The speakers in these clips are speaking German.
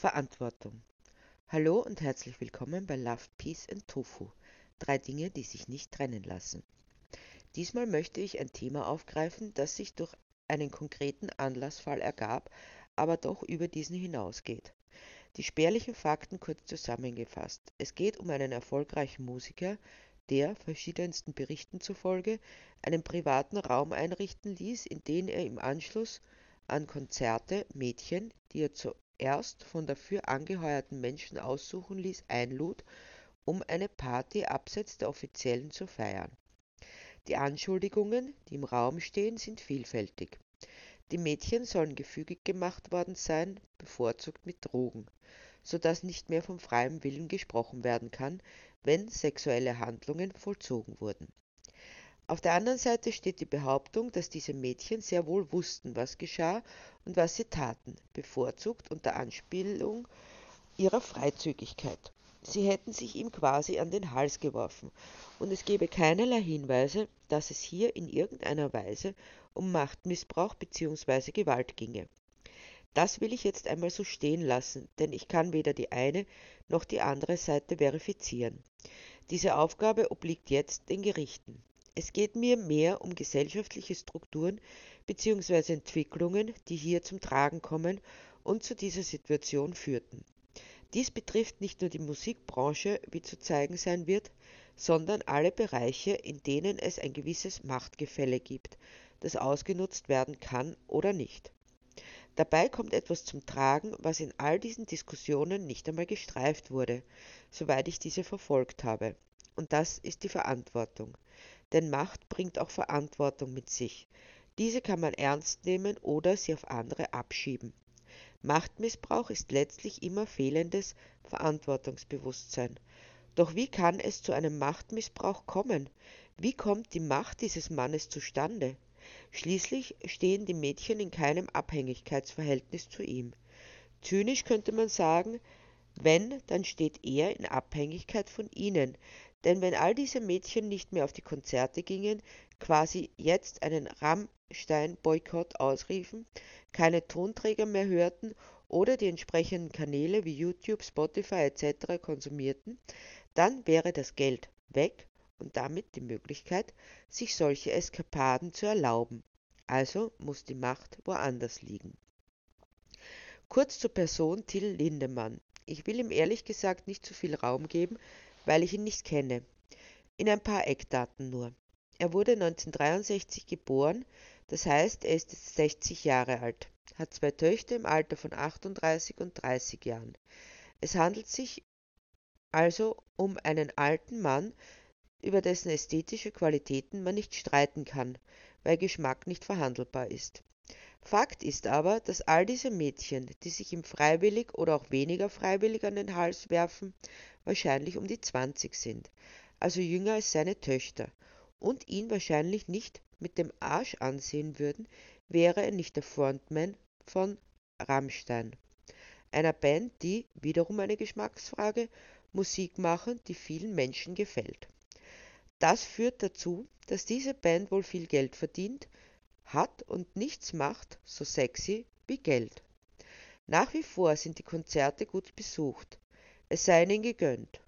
Verantwortung. Hallo und herzlich willkommen bei Love, Peace and Tofu. Drei Dinge, die sich nicht trennen lassen. Diesmal möchte ich ein Thema aufgreifen, das sich durch einen konkreten Anlassfall ergab, aber doch über diesen hinausgeht. Die spärlichen Fakten kurz zusammengefasst. Es geht um einen erfolgreichen Musiker, der, verschiedensten Berichten zufolge, einen privaten Raum einrichten ließ, in den er im Anschluss an Konzerte Mädchen, die er zu erst von dafür angeheuerten Menschen aussuchen ließ, einlud, um eine Party abseits der offiziellen zu feiern. Die Anschuldigungen, die im Raum stehen, sind vielfältig. Die Mädchen sollen gefügig gemacht worden sein, bevorzugt mit Drogen, so dass nicht mehr vom freien Willen gesprochen werden kann, wenn sexuelle Handlungen vollzogen wurden. Auf der anderen Seite steht die Behauptung, dass diese Mädchen sehr wohl wussten, was geschah und was sie taten, bevorzugt unter Anspielung ihrer Freizügigkeit. Sie hätten sich ihm quasi an den Hals geworfen, und es gebe keinerlei Hinweise, dass es hier in irgendeiner Weise um Machtmissbrauch bzw. Gewalt ginge. Das will ich jetzt einmal so stehen lassen, denn ich kann weder die eine noch die andere Seite verifizieren. Diese Aufgabe obliegt jetzt den Gerichten. Es geht mir mehr um gesellschaftliche Strukturen bzw. Entwicklungen, die hier zum Tragen kommen und zu dieser Situation führten. Dies betrifft nicht nur die Musikbranche, wie zu zeigen sein wird, sondern alle Bereiche, in denen es ein gewisses Machtgefälle gibt, das ausgenutzt werden kann oder nicht. Dabei kommt etwas zum Tragen, was in all diesen Diskussionen nicht einmal gestreift wurde, soweit ich diese verfolgt habe. Und das ist die Verantwortung. Denn Macht bringt auch Verantwortung mit sich. Diese kann man ernst nehmen oder sie auf andere abschieben. Machtmissbrauch ist letztlich immer fehlendes Verantwortungsbewusstsein. Doch wie kann es zu einem Machtmissbrauch kommen? Wie kommt die Macht dieses Mannes zustande? Schließlich stehen die Mädchen in keinem Abhängigkeitsverhältnis zu ihm. Zynisch könnte man sagen, wenn, dann steht er in Abhängigkeit von ihnen, denn wenn all diese Mädchen nicht mehr auf die Konzerte gingen, quasi jetzt einen Rammstein-Boykott ausriefen, keine Tonträger mehr hörten oder die entsprechenden Kanäle wie YouTube, Spotify etc. konsumierten, dann wäre das Geld weg und damit die Möglichkeit, sich solche Eskapaden zu erlauben. Also muss die Macht woanders liegen. Kurz zur Person Till Lindemann. Ich will ihm ehrlich gesagt nicht zu viel Raum geben, weil ich ihn nicht kenne. In ein paar Eckdaten nur. Er wurde 1963 geboren, das heißt, er ist jetzt 60 Jahre alt, hat zwei Töchter im Alter von 38 und 30 Jahren. Es handelt sich also um einen alten Mann, über dessen ästhetische Qualitäten man nicht streiten kann, weil Geschmack nicht verhandelbar ist. Fakt ist aber, dass all diese Mädchen, die sich ihm freiwillig oder auch weniger freiwillig an den Hals werfen, wahrscheinlich um die 20 sind, also jünger als seine Töchter, und ihn wahrscheinlich nicht mit dem Arsch ansehen würden, wäre er nicht der Frontman von Rammstein, einer Band, die, wiederum eine Geschmacksfrage, Musik machen, die vielen Menschen gefällt. Das führt dazu, dass diese Band wohl viel Geld verdient, hat und nichts macht so sexy wie Geld. Nach wie vor sind die Konzerte gut besucht, es sei ihnen gegönnt.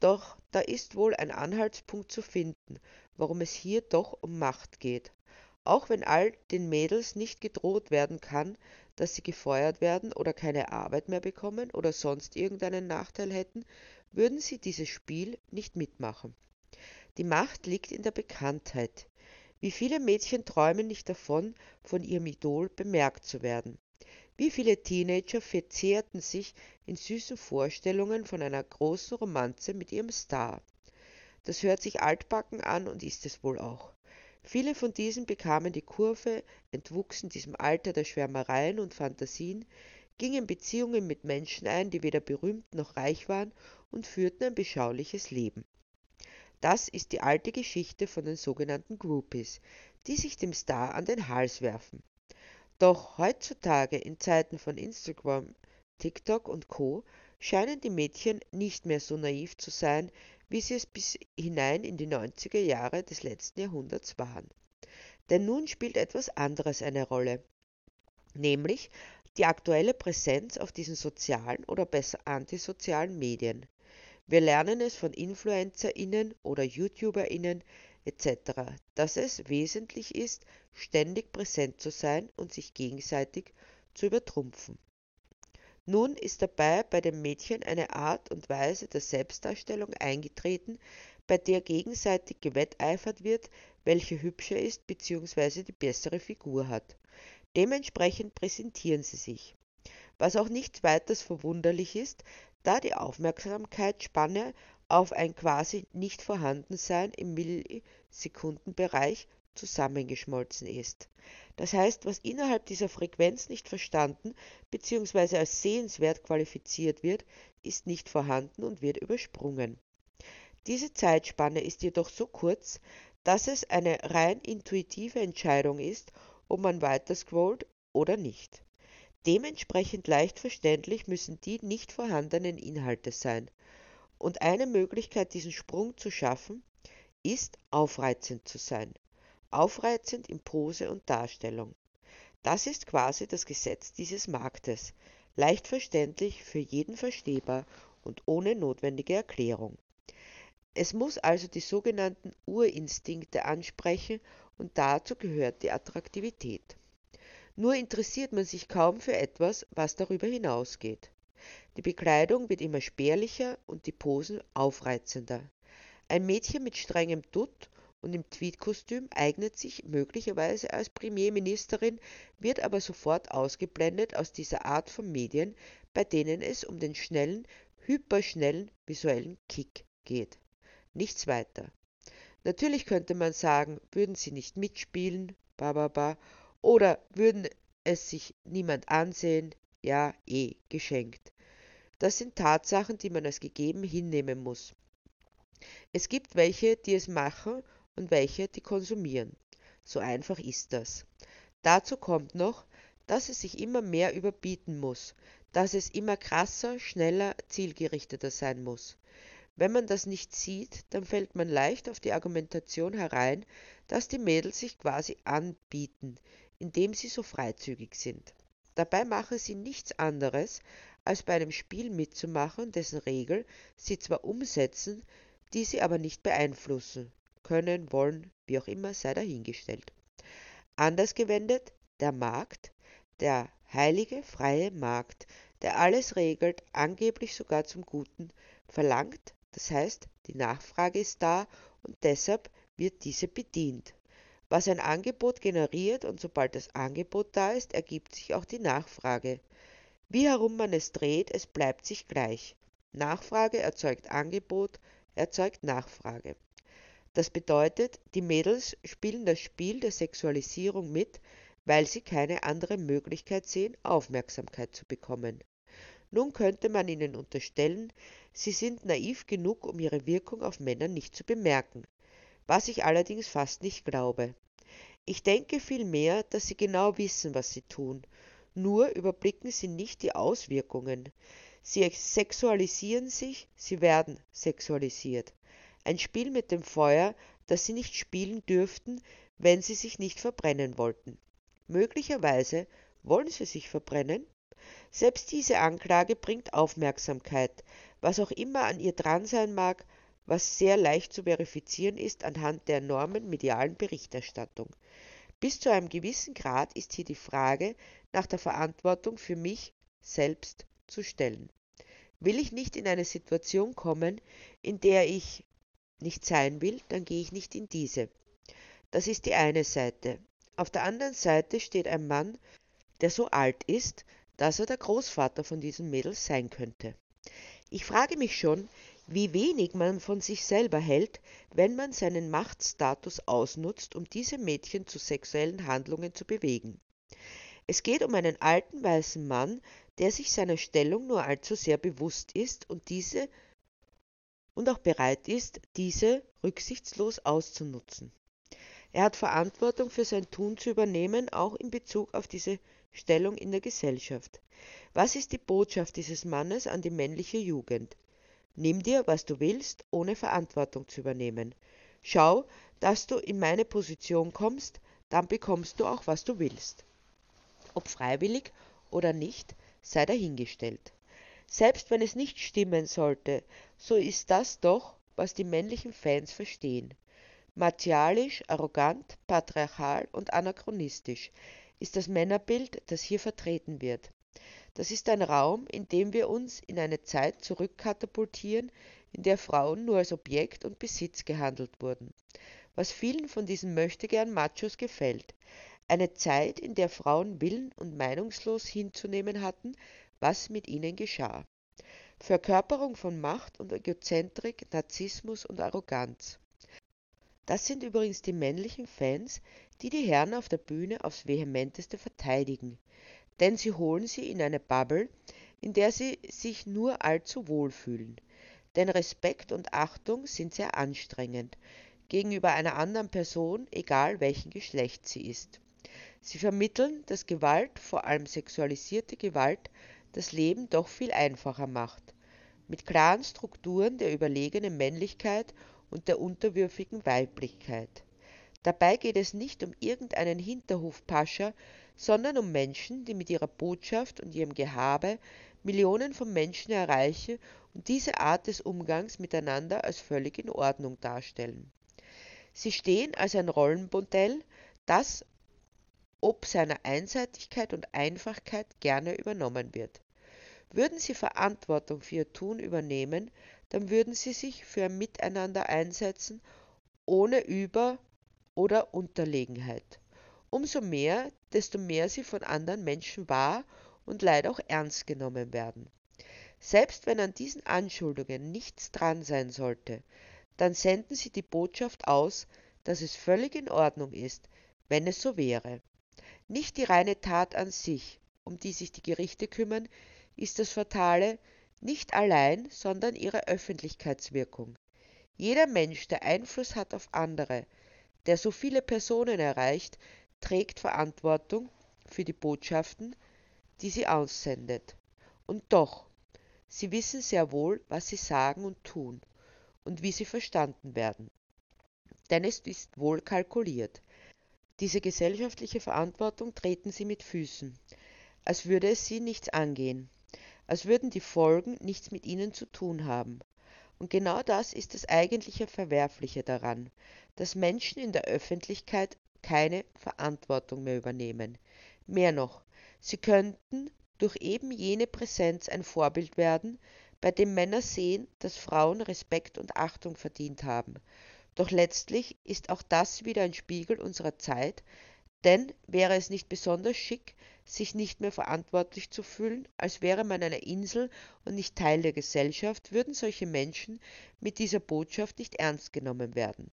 Doch da ist wohl ein Anhaltspunkt zu finden, warum es hier doch um Macht geht. Auch wenn all den Mädels nicht gedroht werden kann, dass sie gefeuert werden oder keine Arbeit mehr bekommen oder sonst irgendeinen Nachteil hätten, würden sie dieses Spiel nicht mitmachen. Die Macht liegt in der Bekanntheit. Wie viele Mädchen träumen nicht davon, von ihrem Idol bemerkt zu werden? Wie viele Teenager verzehrten sich in süßen Vorstellungen von einer großen Romanze mit ihrem Star? Das hört sich altbacken an und ist es wohl auch. Viele von diesen bekamen die Kurve, entwuchsen diesem Alter der Schwärmereien und Fantasien, gingen Beziehungen mit Menschen ein, die weder berühmt noch reich waren und führten ein beschauliches Leben. Das ist die alte Geschichte von den sogenannten Groupies, die sich dem Star an den Hals werfen. Doch heutzutage in Zeiten von Instagram, TikTok und Co. scheinen die Mädchen nicht mehr so naiv zu sein, wie sie es bis hinein in die 90er Jahre des letzten Jahrhunderts waren. Denn nun spielt etwas anderes eine Rolle, nämlich die aktuelle Präsenz auf diesen sozialen oder besser antisozialen Medien. Wir lernen es von InfluencerInnen oder YouTuberInnen etc., dass es wesentlich ist, ständig präsent zu sein und sich gegenseitig zu übertrumpfen. Nun ist dabei bei dem Mädchen eine Art und Weise der Selbstdarstellung eingetreten, bei der gegenseitig gewetteifert wird, welche hübscher ist bzw. die bessere Figur hat. Dementsprechend präsentieren sie sich. Was auch nichts weiters verwunderlich ist, da die Aufmerksamkeitsspanne auf ein quasi nicht vorhandensein im Millisekundenbereich zusammengeschmolzen ist. Das heißt, was innerhalb dieser Frequenz nicht verstanden bzw. als sehenswert qualifiziert wird, ist nicht vorhanden und wird übersprungen. Diese Zeitspanne ist jedoch so kurz, dass es eine rein intuitive Entscheidung ist, ob man weiter scrollt oder nicht. Dementsprechend leicht verständlich müssen die nicht vorhandenen Inhalte sein. Und eine Möglichkeit, diesen Sprung zu schaffen, ist aufreizend zu sein. Aufreizend in Pose und Darstellung. Das ist quasi das Gesetz dieses Marktes, leicht verständlich, für jeden verstehbar und ohne notwendige Erklärung. Es muss also die sogenannten Urinstinkte ansprechen und dazu gehört die Attraktivität. Nur interessiert man sich kaum für etwas, was darüber hinausgeht. Die Bekleidung wird immer spärlicher und die Posen aufreizender. Ein Mädchen mit strengem Dutt und im Tweedkostüm eignet sich möglicherweise als Premierministerin, wird aber sofort ausgeblendet aus dieser Art von Medien, bei denen es um den schnellen, hyperschnellen visuellen Kick geht. Nichts weiter. Natürlich könnte man sagen, würden sie nicht mitspielen, bababa, oder würden es sich niemand ansehen, ja, eh, geschenkt. Das sind Tatsachen, die man als gegeben hinnehmen muss. Es gibt welche, die es machen und welche, die konsumieren. So einfach ist das. Dazu kommt noch, dass es sich immer mehr überbieten muss, dass es immer krasser, schneller, zielgerichteter sein muss. Wenn man das nicht sieht, dann fällt man leicht auf die Argumentation herein, dass die Mädels sich quasi anbieten, indem sie so freizügig sind. Dabei machen sie nichts anderes, als bei einem Spiel mitzumachen, dessen Regel sie zwar umsetzen, die sie aber nicht beeinflussen können, wollen, wie auch immer, sei dahingestellt. Anders gewendet, der Markt, der heilige freie Markt, der alles regelt, angeblich sogar zum Guten, verlangt, das heißt, die Nachfrage ist da und deshalb wird diese bedient. Was ein Angebot generiert und sobald das Angebot da ist, ergibt sich auch die Nachfrage. Wie herum man es dreht, es bleibt sich gleich. Nachfrage erzeugt Angebot, erzeugt Nachfrage. Das bedeutet, die Mädels spielen das Spiel der Sexualisierung mit, weil sie keine andere Möglichkeit sehen, Aufmerksamkeit zu bekommen. Nun könnte man ihnen unterstellen, sie sind naiv genug, um ihre Wirkung auf Männer nicht zu bemerken, was ich allerdings fast nicht glaube. Ich denke vielmehr, dass sie genau wissen, was sie tun, nur überblicken sie nicht die Auswirkungen. Sie sexualisieren sich, sie werden sexualisiert. Ein Spiel mit dem Feuer, das sie nicht spielen dürften, wenn sie sich nicht verbrennen wollten. Möglicherweise wollen sie sich verbrennen, selbst diese Anklage bringt Aufmerksamkeit, was auch immer an ihr dran sein mag, was sehr leicht zu verifizieren ist anhand der enormen medialen Berichterstattung. Bis zu einem gewissen Grad ist hier die Frage nach der Verantwortung für mich selbst zu stellen. Will ich nicht in eine Situation kommen, in der ich nicht sein will, dann gehe ich nicht in diese. Das ist die eine Seite. Auf der anderen Seite steht ein Mann, der so alt ist, dass er der Großvater von diesen Mädels sein könnte. Ich frage mich schon, wie wenig man von sich selber hält, wenn man seinen Machtstatus ausnutzt, um diese Mädchen zu sexuellen Handlungen zu bewegen. Es geht um einen alten weißen Mann, der sich seiner Stellung nur allzu sehr bewusst ist und diese und auch bereit ist, diese rücksichtslos auszunutzen. Er hat Verantwortung für sein Tun zu übernehmen, auch in Bezug auf diese Stellung in der Gesellschaft. Was ist die Botschaft dieses Mannes an die männliche Jugend? Nimm dir, was du willst, ohne Verantwortung zu übernehmen. Schau, dass du in meine Position kommst, dann bekommst du auch, was du willst. Ob freiwillig oder nicht, sei dahingestellt. Selbst wenn es nicht stimmen sollte, so ist das doch, was die männlichen Fans verstehen. Martialisch, arrogant, patriarchal und anachronistisch ist das Männerbild, das hier vertreten wird. Das ist ein Raum, in dem wir uns in eine Zeit zurückkatapultieren, in der Frauen nur als Objekt und Besitz gehandelt wurden, was vielen von diesen möchtegern Machos gefällt. Eine Zeit, in der Frauen willen und meinungslos hinzunehmen hatten, was mit ihnen geschah. Verkörperung von Macht und Egozentrik, Narzissmus und Arroganz. Das sind übrigens die männlichen Fans, die die Herren auf der Bühne aufs vehementeste verteidigen, denn sie holen sie in eine Bubble, in der sie sich nur allzu wohl fühlen. Denn Respekt und Achtung sind sehr anstrengend gegenüber einer anderen Person, egal welchen Geschlecht sie ist. Sie vermitteln, dass Gewalt, vor allem sexualisierte Gewalt, das Leben doch viel einfacher macht, mit klaren Strukturen der überlegenen Männlichkeit und der unterwürfigen Weiblichkeit. Dabei geht es nicht um irgendeinen Hinterhofpascha, sondern um Menschen, die mit ihrer Botschaft und ihrem Gehabe Millionen von Menschen erreichen und diese Art des Umgangs miteinander als völlig in Ordnung darstellen. Sie stehen als ein Rollenmodell, das ob seiner Einseitigkeit und Einfachkeit gerne übernommen wird. Würden sie Verantwortung für ihr Tun übernehmen, dann würden sie sich für ein Miteinander einsetzen, ohne Über- oder Unterlegenheit. Umso mehr, desto mehr sie von anderen Menschen wahr und leider auch ernst genommen werden. Selbst wenn an diesen Anschuldigungen nichts dran sein sollte, dann senden sie die Botschaft aus, dass es völlig in Ordnung ist, wenn es so wäre. Nicht die reine Tat an sich, um die sich die Gerichte kümmern, ist das Fatale, nicht allein, sondern ihre Öffentlichkeitswirkung. Jeder Mensch, der Einfluss hat auf andere, der so viele Personen erreicht, trägt Verantwortung für die Botschaften, die sie aussendet. Und doch, sie wissen sehr wohl, was sie sagen und tun und wie sie verstanden werden. Denn es ist wohl kalkuliert. Diese gesellschaftliche Verantwortung treten sie mit Füßen, als würde es sie nichts angehen als würden die Folgen nichts mit ihnen zu tun haben. Und genau das ist das eigentliche Verwerfliche daran, dass Menschen in der Öffentlichkeit keine Verantwortung mehr übernehmen. Mehr noch, sie könnten durch eben jene Präsenz ein Vorbild werden, bei dem Männer sehen, dass Frauen Respekt und Achtung verdient haben. Doch letztlich ist auch das wieder ein Spiegel unserer Zeit, denn wäre es nicht besonders schick, sich nicht mehr verantwortlich zu fühlen, als wäre man eine Insel und nicht Teil der Gesellschaft, würden solche Menschen mit dieser Botschaft nicht ernst genommen werden.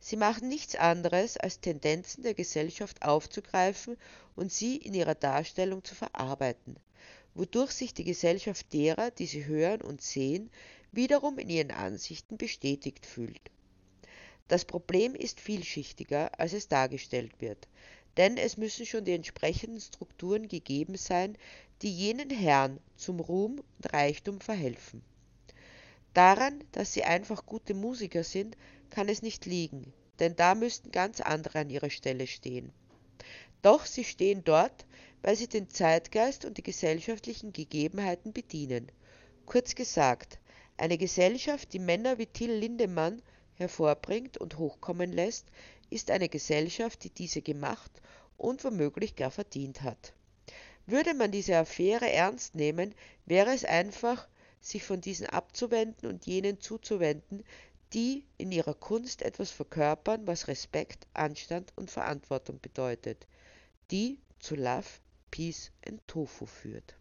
Sie machen nichts anderes, als Tendenzen der Gesellschaft aufzugreifen und sie in ihrer Darstellung zu verarbeiten, wodurch sich die Gesellschaft derer, die sie hören und sehen, wiederum in ihren Ansichten bestätigt fühlt. Das Problem ist vielschichtiger, als es dargestellt wird denn es müssen schon die entsprechenden Strukturen gegeben sein, die jenen Herren zum Ruhm und Reichtum verhelfen. Daran, dass sie einfach gute Musiker sind, kann es nicht liegen, denn da müssten ganz andere an ihrer Stelle stehen. Doch sie stehen dort, weil sie den Zeitgeist und die gesellschaftlichen Gegebenheiten bedienen. Kurz gesagt, eine Gesellschaft, die Männer wie Till Lindemann hervorbringt und hochkommen lässt, ist eine Gesellschaft, die diese gemacht und womöglich gar verdient hat. Würde man diese Affäre ernst nehmen, wäre es einfach, sich von diesen abzuwenden und jenen zuzuwenden, die in ihrer Kunst etwas verkörpern, was Respekt, Anstand und Verantwortung bedeutet, die zu Love, Peace and Tofu führt.